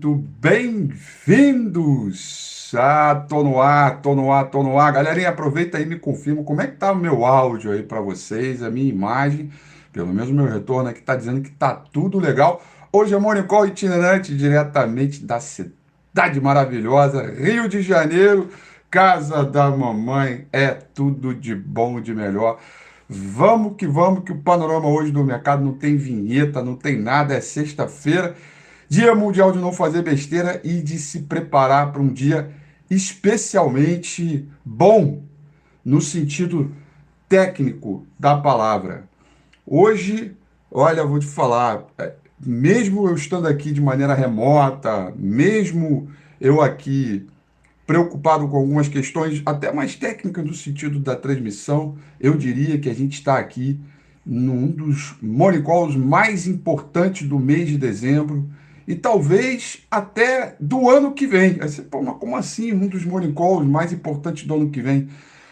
Muito bem-vindos! Ah, tô no ar, tô no ar, tô no ar. Galerinha, aproveita aí e me confirma como é que tá o meu áudio aí para vocês, a minha imagem, pelo menos o meu retorno aqui tá dizendo que tá tudo legal. Hoje é Morning Call itinerante diretamente da cidade maravilhosa, Rio de Janeiro, casa da mamãe, é tudo de bom, de melhor. Vamos que vamos, que o panorama hoje do mercado não tem vinheta, não tem nada, é sexta-feira Dia Mundial de não fazer besteira e de se preparar para um dia especialmente bom no sentido técnico da palavra. Hoje, olha, vou te falar, é, mesmo eu estando aqui de maneira remota, mesmo eu aqui preocupado com algumas questões até mais técnicas no sentido da transmissão, eu diria que a gente está aqui num dos morning calls mais importantes do mês de dezembro e talvez até do ano que vem. Aí você, pô, mas como assim? Um dos morning calls mais importantes do ano que vem.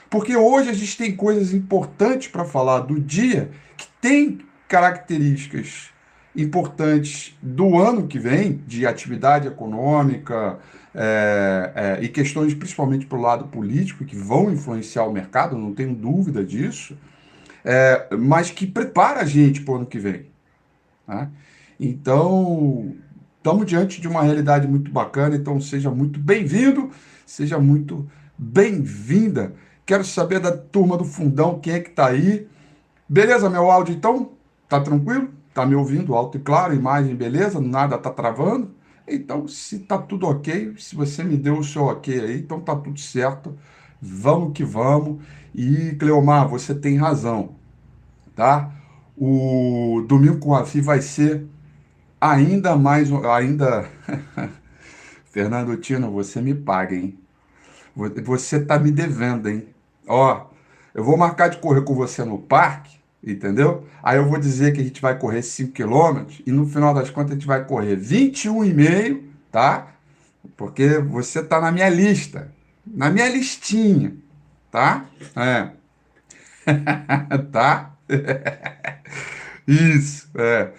Porque hoje a gente tem coisas importantes para falar do dia que tem características importantes do ano que vem, de atividade econômica é, é, e questões principalmente para o lado político que vão influenciar o mercado, não tenho dúvida disso, é, mas que prepara a gente para o ano que vem. Né? Então, Estamos diante de uma realidade muito bacana, então seja muito bem-vindo, seja muito bem-vinda. Quero saber da turma do fundão, quem é que está aí. Beleza, meu áudio então? Tá tranquilo? Tá me ouvindo alto e claro, imagem, beleza? Nada tá travando? Então, se tá tudo ok, se você me deu o seu ok aí, então tá tudo certo. Vamos que vamos. E Cleomar, você tem razão, tá? O domingo com a FI vai ser ainda mais, ainda. Fernando Tino, você me paga, hein? Você tá me devendo, hein? Ó, eu vou marcar de correr com você no parque, entendeu? Aí eu vou dizer que a gente vai correr 5 quilômetros e no final das contas a gente vai correr 21,5, tá? Porque você tá na minha lista, na minha listinha, tá? É. tá? Isso, é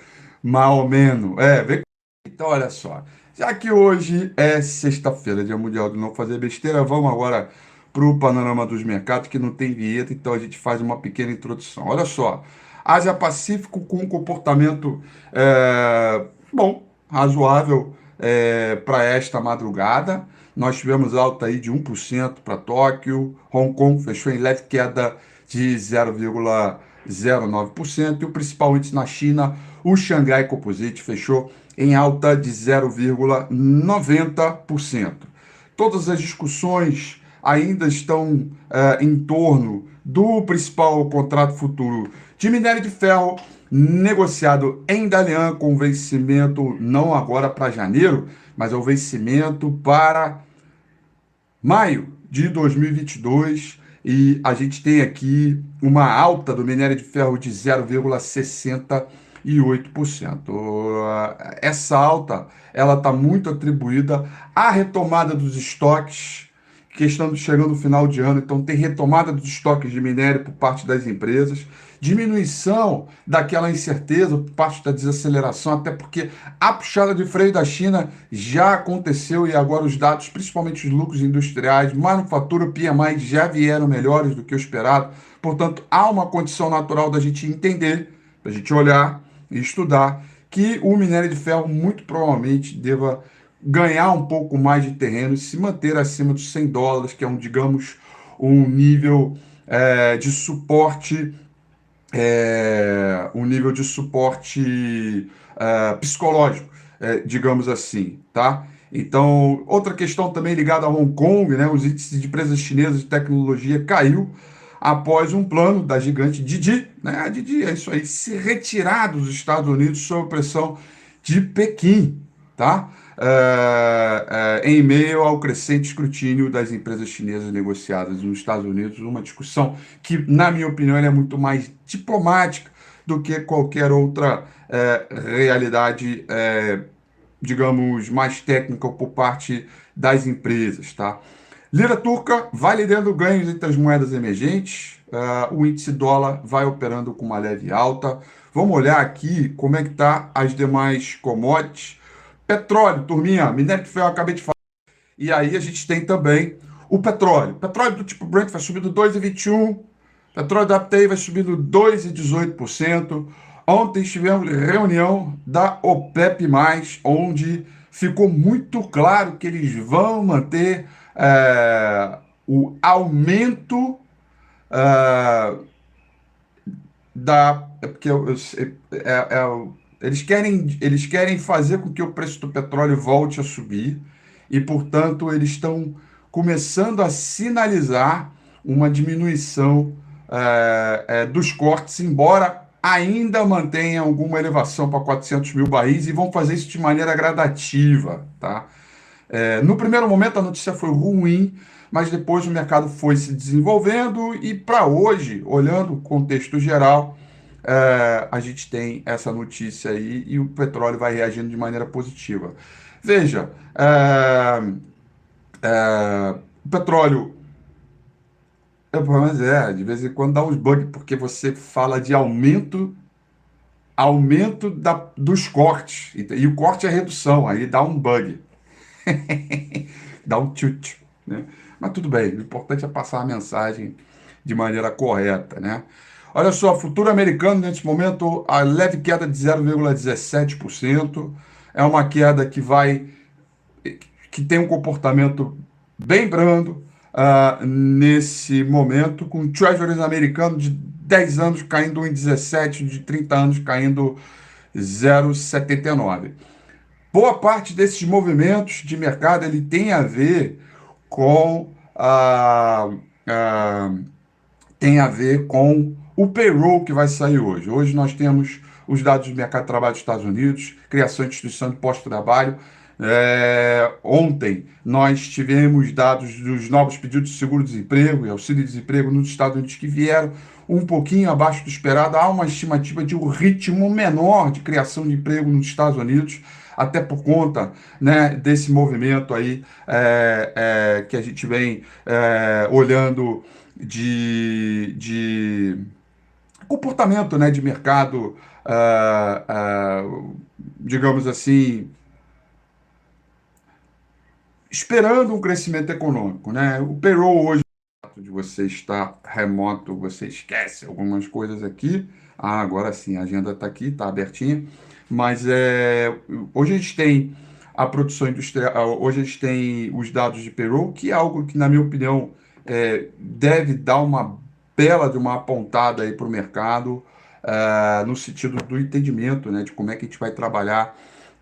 menos. É, vê. Então, olha só. Já que hoje é sexta-feira, dia mundial de não fazer besteira, vamos agora para o panorama dos mercados, que não tem vinheta, então a gente faz uma pequena introdução. Olha só. Ásia Pacífico com um comportamento é, bom, razoável é, para esta madrugada. Nós tivemos alta aí de 1% para Tóquio, Hong Kong fechou em leve queda de 0,09% e o principal índice na China o Xangai Composite fechou em alta de 0,90%. Todas as discussões ainda estão é, em torno do principal contrato futuro de minério de ferro negociado em Dalian com vencimento não agora para janeiro, mas é o vencimento para maio de 2022 e a gente tem aqui uma alta do minério de ferro de 0,60 e 8%. Essa alta ela está muito atribuída à retomada dos estoques, que estão chegando no final de ano, então tem retomada dos estoques de minério por parte das empresas, diminuição daquela incerteza por parte da desaceleração, até porque a puxada de freio da China já aconteceu e agora os dados, principalmente os lucros industriais, manufatura, PMI já vieram melhores do que o esperado. Portanto, há uma condição natural da gente entender, da gente olhar estudar que o minério de ferro muito provavelmente deva ganhar um pouco mais de terreno e se manter acima dos 100 dólares, que é um, digamos, um nível é, de suporte, é, um nível de suporte é, psicológico, é, digamos assim, tá? Então, outra questão também ligada a Hong Kong, né? Os índices de empresas chinesas de tecnologia caiu após um plano da gigante Didi, né? A Didi é isso aí, se retirar dos Estados Unidos sob pressão de Pequim, tá? É, é, em meio ao crescente escrutínio das empresas chinesas negociadas nos Estados Unidos, uma discussão que, na minha opinião, é muito mais diplomática do que qualquer outra é, realidade, é, digamos, mais técnica por parte das empresas, tá? Lira turca vai liderando ganhos entre as moedas emergentes. Uh, o índice dólar vai operando com uma leve alta. Vamos olhar aqui como é que está as demais commodities. Petróleo, turminha, minério de ferro, acabei de falar. E aí a gente tem também o petróleo. Petróleo do tipo Brent vai subindo 2,21%. Petróleo da WTI vai subindo 2,18%. Ontem tivemos reunião da OPEP+, onde ficou muito claro que eles vão manter é, o aumento é, da... É porque eu, eu, é, é, eles, querem, eles querem fazer com que o preço do petróleo volte a subir e, portanto, eles estão começando a sinalizar uma diminuição é, dos cortes, embora ainda mantenha alguma elevação para 400 mil barris e vão fazer isso de maneira gradativa, tá? É, no primeiro momento a notícia foi ruim, mas depois o mercado foi se desenvolvendo e para hoje, olhando o contexto geral, é, a gente tem essa notícia aí e o petróleo vai reagindo de maneira positiva. Veja, é, é, o petróleo mas é, de vez em quando dá uns bugs, porque você fala de aumento aumento da, dos cortes. E, e, o corte é redução, aí dá um bug. dá um chute. Né? Mas tudo bem, o importante é passar a mensagem de maneira correta. Né? Olha só, futuro americano, nesse momento, a leve queda de 0,17%. É uma queda que vai. que tem um comportamento bem brando uh, nesse momento, com treasuries americanos de 10 anos caindo 1,17, de 30 anos caindo 0,79. Boa parte desses movimentos de mercado ele tem a ver com uh, tem a ver com o payroll que vai sair hoje. Hoje nós temos os dados do mercado de trabalho dos Estados Unidos, criação de instituição de pós-trabalho, é, ontem nós tivemos dados dos novos pedidos de seguro-desemprego e auxílio-desemprego nos Estados Unidos que vieram um pouquinho abaixo do esperado. Há uma estimativa de um ritmo menor de criação de emprego nos Estados Unidos, até por conta né, desse movimento aí é, é, que a gente vem é, olhando de, de comportamento né, de mercado, uh, uh, digamos assim, esperando um crescimento econômico, né? O payroll hoje, de você estar remoto, você esquece algumas coisas aqui. Ah, agora sim, a agenda está aqui, está abertinha. Mas é, hoje a gente tem a produção industrial, hoje a gente tem os dados de payroll, que é algo que, na minha opinião, é, deve dar uma bela de uma apontada aí para o mercado, é, no sentido do entendimento, né, de como é que a gente vai trabalhar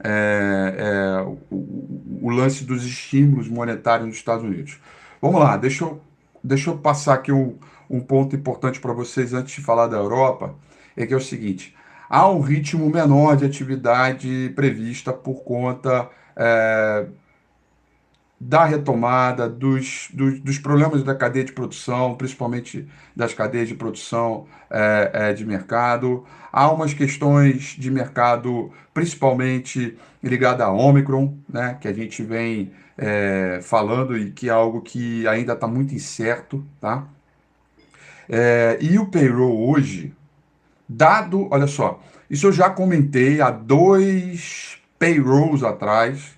é, é, o, o, lance dos estímulos monetários nos Estados Unidos. Vamos lá, deixa eu, deixa eu passar aqui um, um ponto importante para vocês antes de falar da Europa, é que é o seguinte, há um ritmo menor de atividade prevista por conta é, da retomada dos, dos, dos, problemas da cadeia de produção, principalmente das cadeias de produção é, é, de mercado. Há umas questões de mercado, principalmente ligada à Omicron, né, que a gente vem é, falando e que é algo que ainda está muito incerto. Tá? É, e o payroll hoje, dado, olha só, isso eu já comentei há dois payrolls atrás,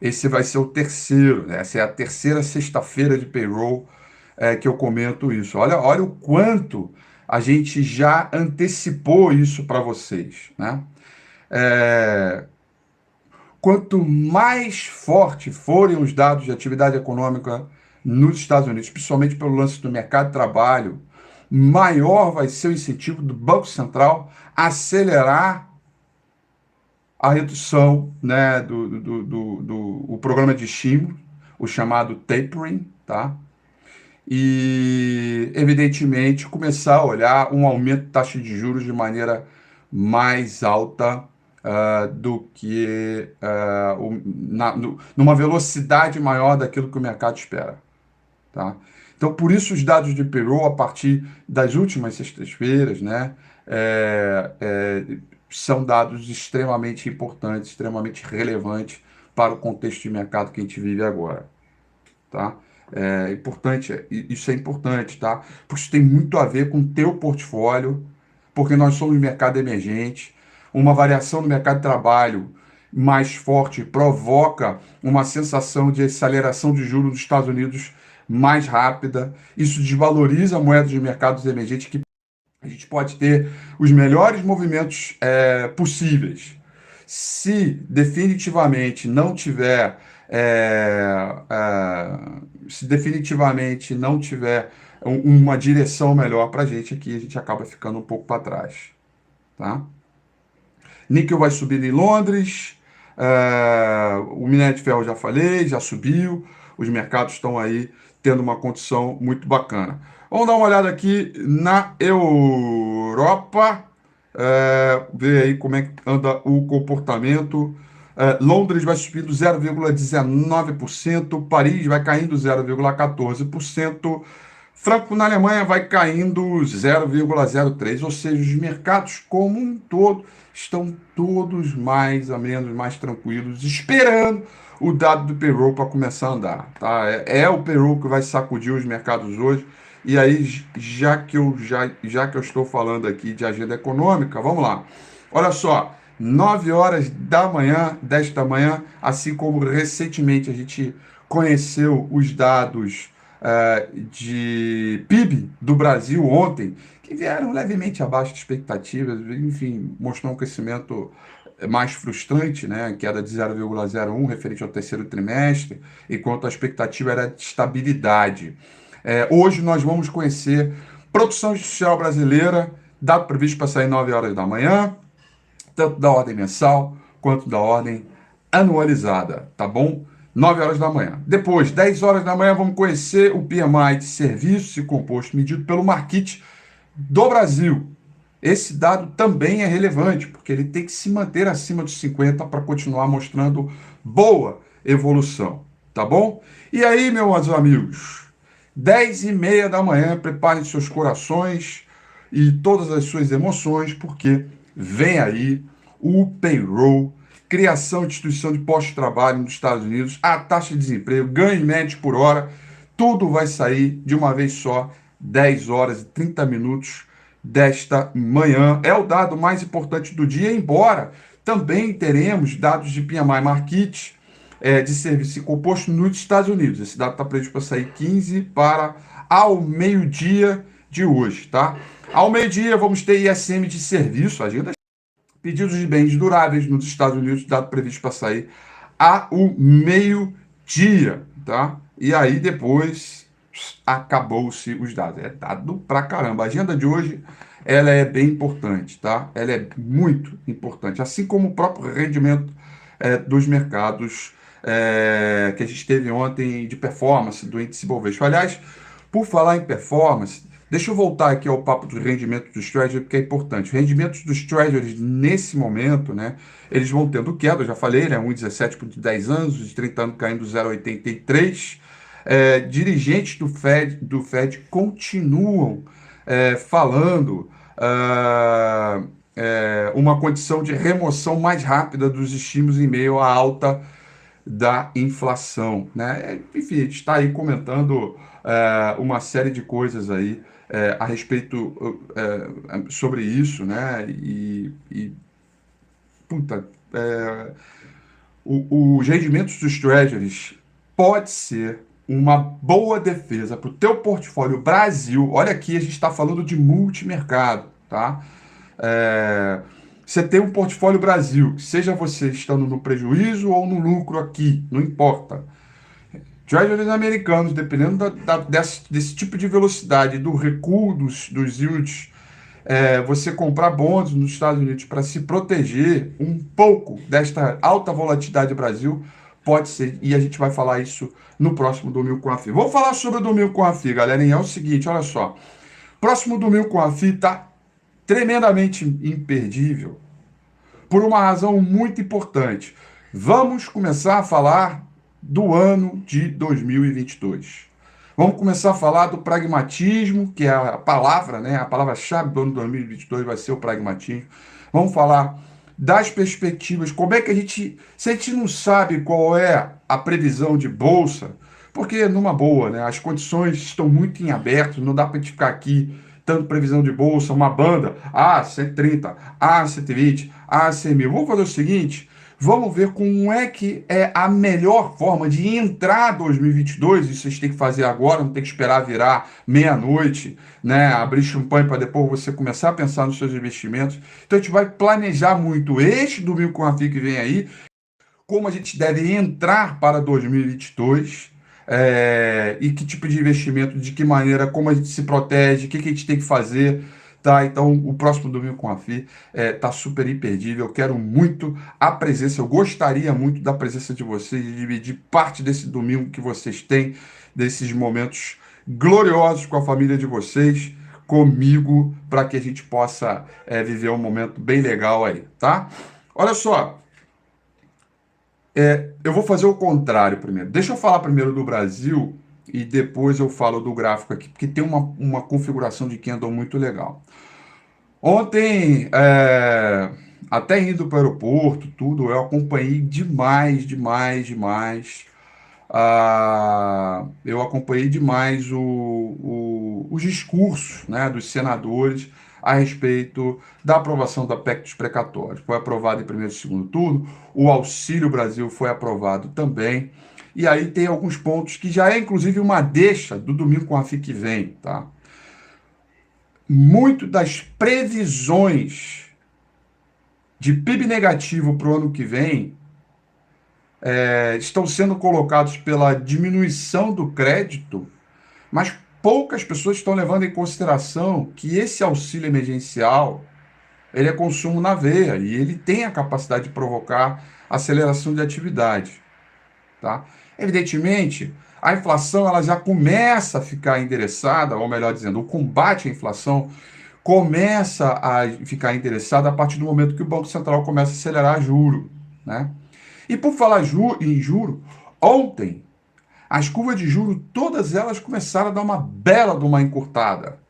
esse vai ser o terceiro, né? essa é a terceira sexta-feira de payroll é, que eu comento isso. Olha, olha o quanto a gente já antecipou isso para vocês. Né? É, quanto mais forte forem os dados de atividade econômica nos Estados Unidos, principalmente pelo lance do mercado de trabalho, maior vai ser o incentivo do Banco Central acelerar a redução né, do, do, do, do, o programa de estímulo, o chamado tapering, tá? E, evidentemente, começar a olhar um aumento de taxa de juros de maneira mais alta uh, do que uh, o, na, no, numa velocidade maior daquilo que o mercado espera, tá? Então, por isso, os dados de Peru, a partir das últimas sextas-feiras, né, é, é, são dados extremamente importantes, extremamente relevantes para o contexto de mercado que a gente vive agora. Tá? É importante, isso é importante, tá? Porque isso tem muito a ver com o teu portfólio, porque nós somos mercado emergente, uma variação no mercado de trabalho mais forte provoca uma sensação de aceleração de juros dos Estados Unidos mais rápida. Isso desvaloriza a moeda de mercados emergentes que a gente pode ter os melhores movimentos é, possíveis. Se definitivamente não tiver é, é, se definitivamente não tiver uma direção melhor para a gente aqui, a gente acaba ficando um pouco para trás. Tá? Níquel vai subir em Londres, é, o minério de ferro já falei, já subiu, os mercados estão aí tendo uma condição muito bacana. Vamos dar uma olhada aqui na Europa, é, ver aí como é que anda o comportamento. É, Londres vai subindo 0,19%, Paris vai caindo 0,14%, Franco na Alemanha vai caindo 0,03%, ou seja, os mercados como um todo estão todos mais ou menos mais tranquilos, esperando o dado do payroll para começar a andar. Tá? É, é, o payroll que vai sacudir os mercados hoje. E aí, já que, eu, já, já que eu estou falando aqui de agenda econômica, vamos lá. Olha só, 9 horas da manhã, desta manhã, assim como recentemente a gente conheceu os dados uh, de PIB do Brasil ontem, que vieram levemente abaixo de expectativas, enfim, mostrou um crescimento mais frustrante, né, queda de 0,01 referente ao terceiro trimestre, enquanto a expectativa era de estabilidade. É, hoje nós vamos conhecer produção industrial brasileira, dado previsto para sair 9 horas da manhã, tanto da ordem mensal quanto da ordem anualizada, tá bom? 9 horas da manhã. Depois, 10 horas da manhã, vamos conhecer o PMI de serviços e composto medido pelo Market do Brasil, esse dado também é relevante, porque ele tem que se manter acima dos 50 para continuar mostrando boa evolução, tá bom? E aí, meus amigos, 10 e meia da manhã, preparem seus corações e todas as suas emoções, porque vem aí o payroll, criação de instituição de pós-trabalho nos Estados Unidos, a taxa de desemprego, ganho médio por hora, tudo vai sair de uma vez só, 10 horas e 30 minutos desta manhã. É o dado mais importante do dia, embora também teremos dados de PMI Market é, de serviço composto nos Estados Unidos. Esse dado está previsto para sair 15 para ao meio-dia de hoje, tá? Ao meio-dia vamos ter ISM de serviço, agenda pedidos de bens duráveis nos Estados Unidos, dado previsto para sair ao meio-dia, tá? E aí depois acabou-se os dados. É dado pra caramba. A agenda de hoje ela é bem importante, tá? Ela é muito importante, assim como o próprio rendimento é, dos mercados é, que a gente teve ontem de performance do índice Bovespa. Aliás, por falar em performance, deixa eu voltar aqui ao papo do rendimento dos treasuries, porque é importante. Os rendimentos dos treasuries nesse momento, né, eles vão tendo queda, eu já falei, né, 1,17 por 10 anos, os 30 anos caindo 0,83 é, dirigentes do Fed, do Fed continuam é, falando uh, é, uma condição de remoção mais rápida dos estímulos em meio à alta da inflação. Né? Enfim, a gente está aí comentando é, uma série de coisas aí é, a respeito é, sobre isso, né? E, e puta, o, os rendimentos dos treasuries pode ser uma boa defesa para o teu portfólio Brasil, olha aqui, a gente está falando de multimercado, tá? É, você tem um portfólio Brasil, seja você estando no prejuízo ou no lucro aqui, não importa. Treasuries americanos, dependendo da, da, desse, desse, tipo de velocidade, do recuo dos, dos yields, é, você comprar bons nos Estados Unidos para se proteger um pouco desta alta volatilidade do Brasil, Pode ser, e a gente vai falar isso no próximo Domingo com a FI. Vou falar sobre o Domingo com a FI, galera, e é o seguinte, olha só. Próximo Domingo com a FI tá tremendamente imperdível por uma razão muito importante. Vamos começar a falar do ano de 2022. Vamos começar a falar do pragmatismo, que é a palavra, né? A palavra-chave do ano de 2022 vai ser o pragmatismo. Vamos falar das perspectivas, como é que a gente, se a gente não sabe qual é a previsão de bolsa, porque numa boa, né, as condições estão muito em aberto, não dá para gente ficar aqui tanto previsão de bolsa, uma banda, ah, 130, ah, 120, ah, 100 mil. Vamos fazer o seguinte, Vamos ver como é que é a melhor forma de entrar 2022. Isso vocês têm que fazer agora, não tem que esperar virar meia-noite, né? Abrir champanhe para depois você começar a pensar nos seus investimentos. Então a gente vai planejar muito este domingo com a FIC que vem aí, como a gente deve entrar para 2022. É, e que tipo de investimento, de que maneira, como a gente se protege, o que, que a gente tem que fazer Tá? Então, o próximo domingo com a FI é, tá super imperdível. Eu quero muito a presença, eu gostaria muito da presença de vocês, de dividir parte desse domingo que vocês têm, desses momentos gloriosos com a família de vocês, comigo, para que a gente possa é, viver um momento bem legal aí, tá? Olha só, é, eu vou fazer o contrário primeiro. Deixa eu falar primeiro do Brasil e depois eu falo do gráfico aqui, porque tem uma, uma configuração de candle muito legal. Ontem, é, até indo para o aeroporto, tudo, eu acompanhei demais, demais, demais. Ah, eu acompanhei demais o, o, os discursos né, dos senadores a respeito da aprovação da PEC dos precatórios. Foi aprovado em primeiro e segundo turno, o Auxílio Brasil foi aprovado também. E aí tem alguns pontos que já é inclusive uma deixa do domingo com a FIC que vem, tá? Muito das previsões de PIB negativo para o ano que vem é, estão sendo colocados pela diminuição do crédito, mas poucas pessoas estão levando em consideração que esse auxílio emergencial ele é consumo na veia e ele tem a capacidade de provocar aceleração de atividade, tá? Evidentemente, a inflação ela já começa a ficar endereçada, ou melhor dizendo, o combate à inflação começa a ficar interessado a partir do momento que o Banco Central começa a acelerar juro. Né? E por falar ju em juro, ontem as curvas de juro, todas elas começaram a dar uma bela de uma encurtada.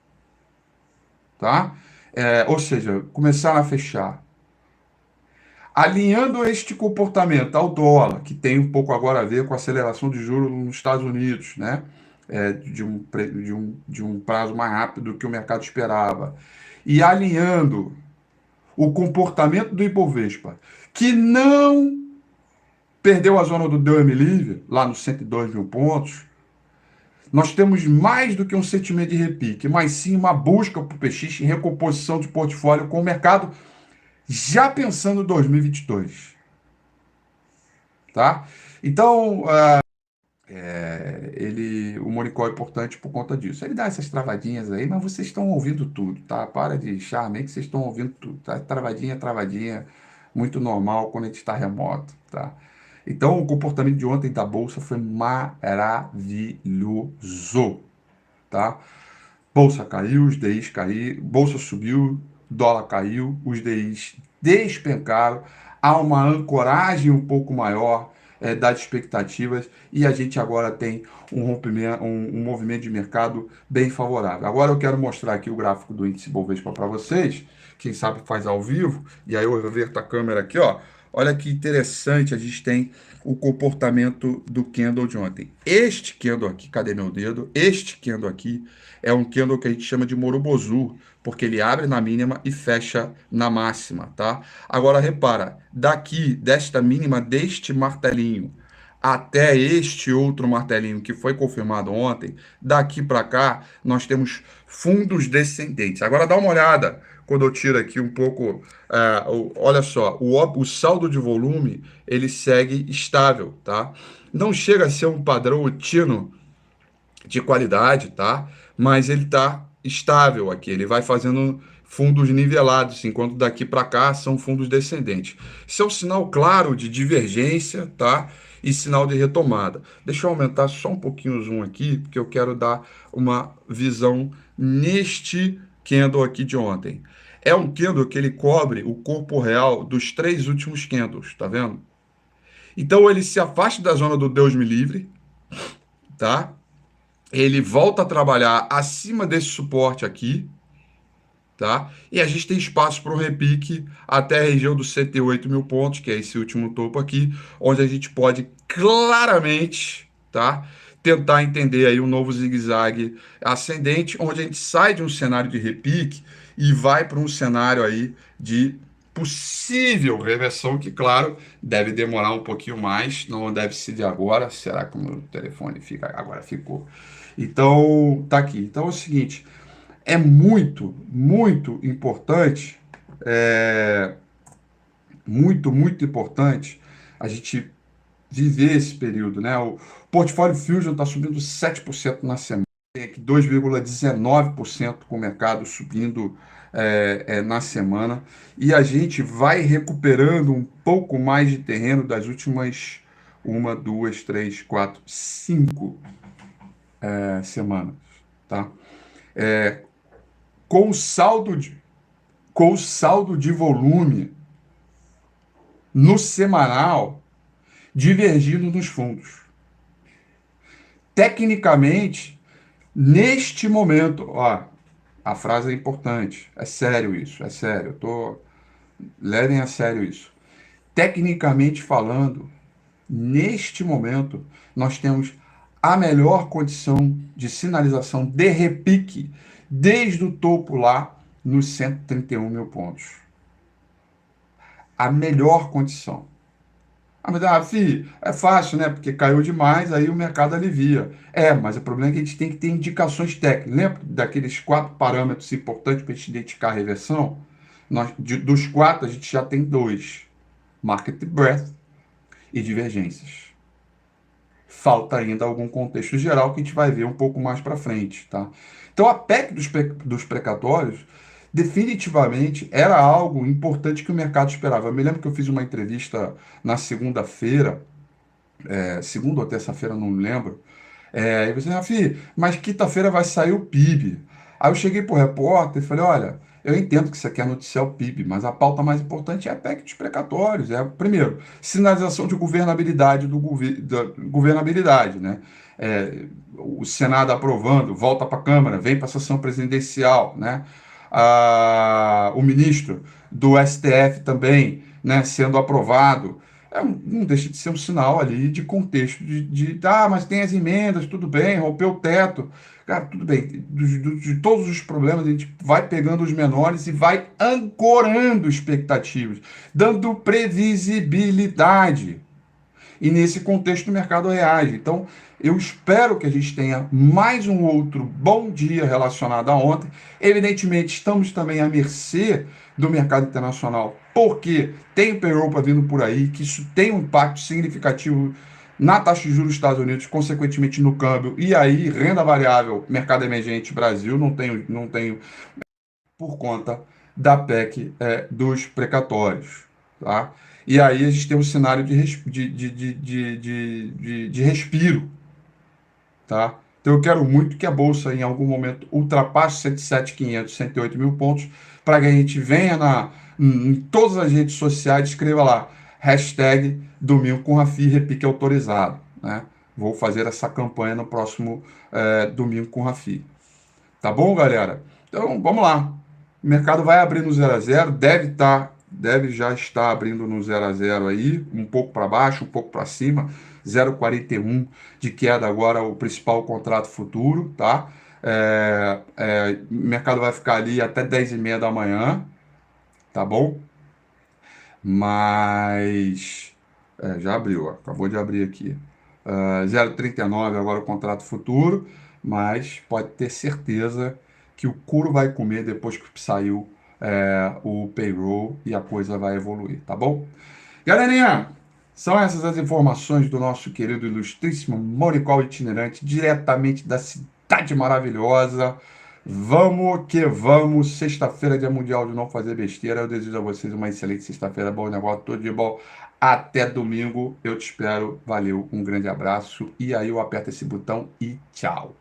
Tá? É, ou seja, começaram a fechar. Alinhando este comportamento ao dólar, que tem um pouco agora a ver com a aceleração de juros nos Estados Unidos, né? É, de, um, de, um, de um prazo mais rápido do que o mercado esperava, e alinhando o comportamento do Ibovespa, que não perdeu a zona do me livre, lá nos 102 mil pontos, nós temos mais do que um sentimento de repique, mas sim uma busca por PX em recomposição de portfólio com o mercado já pensando em 2022. Tá? Então, uh, é, ele, o Monicó é importante por conta disso. Ele dá essas travadinhas aí, mas vocês estão ouvindo tudo, tá? Para de charme que vocês estão ouvindo tudo, tá? Travadinha, travadinha, muito normal quando a gente está remoto, tá? Então, o comportamento de ontem da Bolsa foi maravilhoso, tá? Bolsa caiu, os DIs caíram, Bolsa subiu, dólar caiu, os DIs despencaram, há uma ancoragem um pouco maior é, das expectativas e a gente agora tem um rompimento, um, um, movimento de mercado bem favorável. Agora eu quero mostrar aqui o gráfico do índice Bovespa para vocês, quem sabe faz ao vivo, e aí eu reverto a câmera aqui, ó. Olha que interessante, a gente tem o comportamento do candle de ontem. Este candle aqui, cadê meu dedo? Este candle aqui é um candle que a gente chama de Morobozu, porque ele abre na mínima e fecha na máxima, tá? Agora repara, daqui desta mínima deste martelinho até este outro martelinho que foi confirmado ontem, daqui para cá nós temos fundos descendentes. Agora dá uma olhada quando eu tiro aqui um pouco, uh, olha só, o, o saldo de volume ele segue estável, tá? Não chega a ser um padrão tino de qualidade, tá? Mas ele está estável aqui, ele vai fazendo fundos nivelados, enquanto daqui para cá são fundos descendentes. Isso é um sinal claro de divergência, tá? E sinal de retomada. Deixa eu aumentar só um pouquinho o zoom aqui, porque eu quero dar uma visão neste candle aqui de ontem. É um candle que ele cobre o corpo real dos três últimos candles, tá vendo? Então ele se afasta da zona do Deus me livre, tá? Ele volta a trabalhar acima desse suporte aqui, tá? E a gente tem espaço para um repique até a região dos 108 mil pontos, que é esse último topo aqui, onde a gente pode claramente, tá? tentar entender aí um novo zigue-zague ascendente, onde a gente sai de um cenário de repique e vai para um cenário aí de possível reversão, que, claro, deve demorar um pouquinho mais, não deve ser de agora. Será que o meu telefone fica? Agora ficou. Então, tá aqui. Então é o seguinte: é muito, muito importante, é, muito, muito importante a gente viver esse período, né? O portfólio Fusion está subindo 7% na semana, tem aqui 2,19% com o mercado subindo é, é, na semana, e a gente vai recuperando um pouco mais de terreno das últimas uma, duas, três, quatro, cinco é, semanas, tá? É, com saldo de, com saldo de volume no semanal divergindo nos fundos. Tecnicamente, neste momento, ó, a frase é importante, é sério isso, é sério, eu tô levem a sério isso. Tecnicamente falando, neste momento, nós temos a melhor condição de sinalização de repique desde o topo lá nos 131 mil pontos. A melhor condição. Ah, mas, ah, filho, é fácil, né? Porque caiu demais, aí o mercado alivia. É, mas o problema é que a gente tem que ter indicações técnicas. Lembra daqueles quatro parâmetros importantes para a gente identificar a reversão? Nós, de, dos quatro, a gente já tem dois: market breadth e divergências. Falta ainda algum contexto geral que a gente vai ver um pouco mais para frente, tá? Então, a PEC dos, dos precatórios definitivamente era algo importante que o mercado esperava. Eu me lembro que eu fiz uma entrevista na segunda-feira, é, segunda ou terça-feira, não lembro. É, e você, Rafi, mas quinta-feira vai sair o PIB. Aí eu cheguei para o repórter e falei: olha, eu entendo que você quer noticiar o PIB, mas a pauta mais importante é a PEC dos precatórios. É, primeiro, sinalização de governabilidade do gover da governabilidade, né? É, o Senado aprovando, volta para a Câmara, vem para a sessão presidencial, né? ah, o ministro do STF também né, sendo aprovado. É, não deixa de ser um sinal ali de contexto, de, de ah, mas tem as emendas, tudo bem, rompeu o teto. Cara, tudo bem, de, de, de todos os problemas, a gente vai pegando os menores e vai ancorando expectativas, dando previsibilidade. E nesse contexto o mercado reage. Então, eu espero que a gente tenha mais um outro bom dia relacionado a ontem. Evidentemente, estamos também à mercê do mercado internacional, porque tem o payroll vindo por aí, que isso tem um impacto significativo na taxa de juros dos Estados Unidos, consequentemente no câmbio, e aí renda variável, mercado emergente Brasil, não tenho, não tenho por conta da PEC é, dos precatórios. Tá? E aí a gente tem um cenário de, de, de, de, de, de respiro Tá? Então eu quero muito que a Bolsa em algum momento ultrapasse 107.500, 108 mil pontos, para que a gente venha na, em todas as redes sociais, escreva lá, hashtag Domingo com Rafi, repique autorizado. Né? Vou fazer essa campanha no próximo é, Domingo com Rafi. Tá bom, galera? Então, vamos lá. O mercado vai abrir no 0 a 0 deve estar, tá, deve já estar abrindo no 0 a 0 aí, um pouco para baixo, um pouco para cima. 0,41 de queda agora o principal contrato futuro, tá? É, é, o mercado vai ficar ali até 10 e meia da manhã, tá bom? Mas é, já abriu, ó, acabou de abrir aqui. Uh, 0,39 agora o contrato futuro, mas pode ter certeza que o couro vai comer depois que saiu é, o payroll e a coisa vai evoluir, tá bom? Galerinha, são essas as informações do nosso querido ilustríssimo Monicol itinerante, diretamente da cidade maravilhosa. Vamos que vamos. Sexta-feira, dia mundial de não fazer besteira. Eu desejo a vocês uma excelente sexta-feira, bom negócio, tudo de bom. Até domingo. Eu te espero. Valeu, um grande abraço. E aí eu aperto esse botão e tchau.